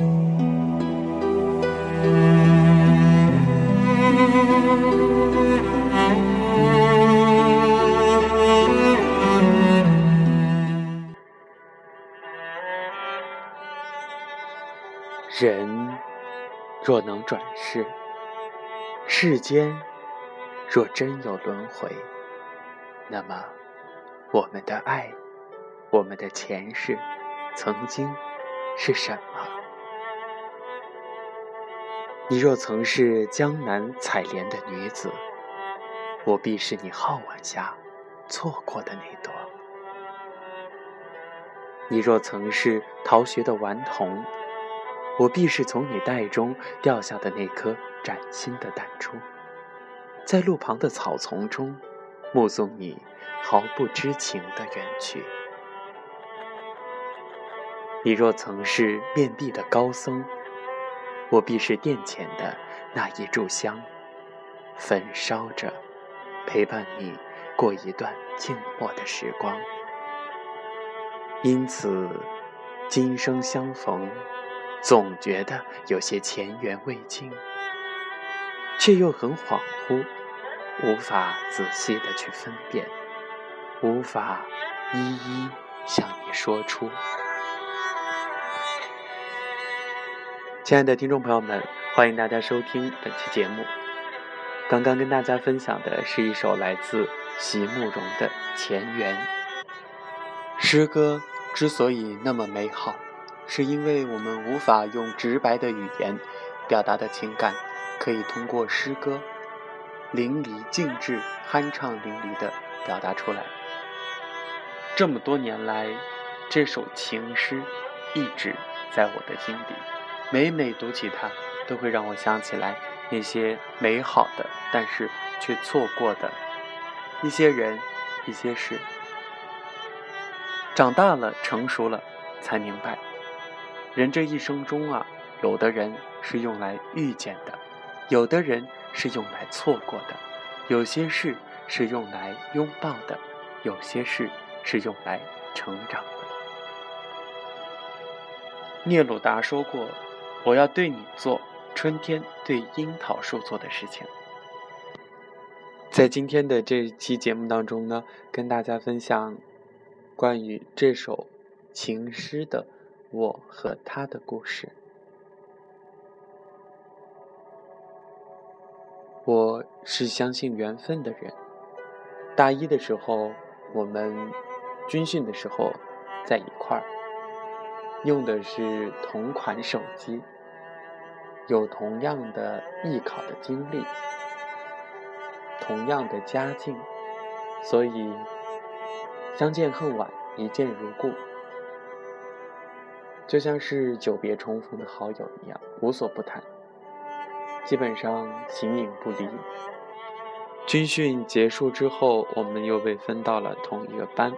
人若能转世，世间若真有轮回，那么我们的爱，我们的前世，曾经是什么？你若曾是江南采莲的女子，我必是你皓腕下错过的那朵；你若曾是逃学的顽童，我必是从你袋中掉下的那颗崭新的弹珠，在路旁的草丛中，目送你毫不知情的远去。你若曾是面壁的高僧，我必是殿前的那一炷香，焚烧着，陪伴你过一段静默的时光。因此，今生相逢。总觉得有些前缘未尽，却又很恍惚，无法仔细的去分辨，无法一一向你说出。亲爱的听众朋友们，欢迎大家收听本期节目。刚刚跟大家分享的是一首来自席慕容的《前缘》。诗歌之所以那么美好。是因为我们无法用直白的语言表达的情感，可以通过诗歌淋漓尽致、酣畅淋漓地表达出来。这么多年来，这首情诗一直在我的心底，每每读起它，都会让我想起来那些美好的，但是却错过的一些人、一些事。长大了，成熟了，才明白。人这一生中啊，有的人是用来遇见的，有的人是用来错过的，有些事是用来拥抱的，有些事是用来成长的。聂鲁达说过：“我要对你做春天对樱桃树做的事情。”在今天的这期节目当中呢，跟大家分享关于这首情诗的。我和他的故事。我是相信缘分的人。大一的时候，我们军训的时候在一块儿，用的是同款手机，有同样的艺考的经历，同样的家境，所以相见恨晚，一见如故。就像是久别重逢的好友一样，无所不谈，基本上形影不离。军训结束之后，我们又被分到了同一个班，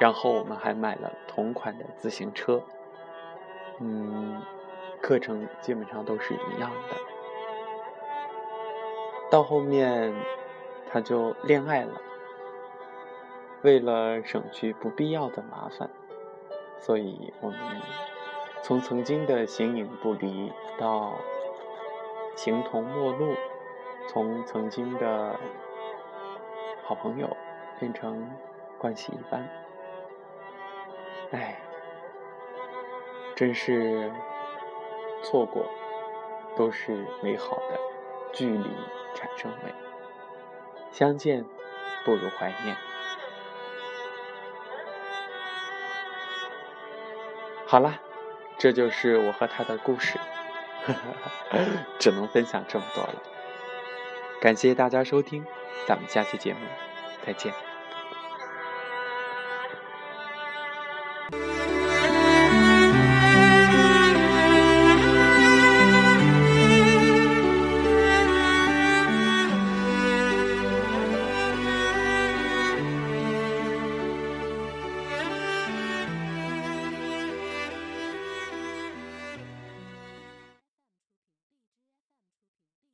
然后我们还买了同款的自行车，嗯，课程基本上都是一样的。到后面，他就恋爱了，为了省去不必要的麻烦。所以，我们从曾经的形影不离到形同陌路，从曾经的好朋友变成关系一般。哎，真是错过都是美好的，距离产生美，相见不如怀念。好了，这就是我和他的故事，只能分享这么多了。感谢大家收听，咱们下期节目再见。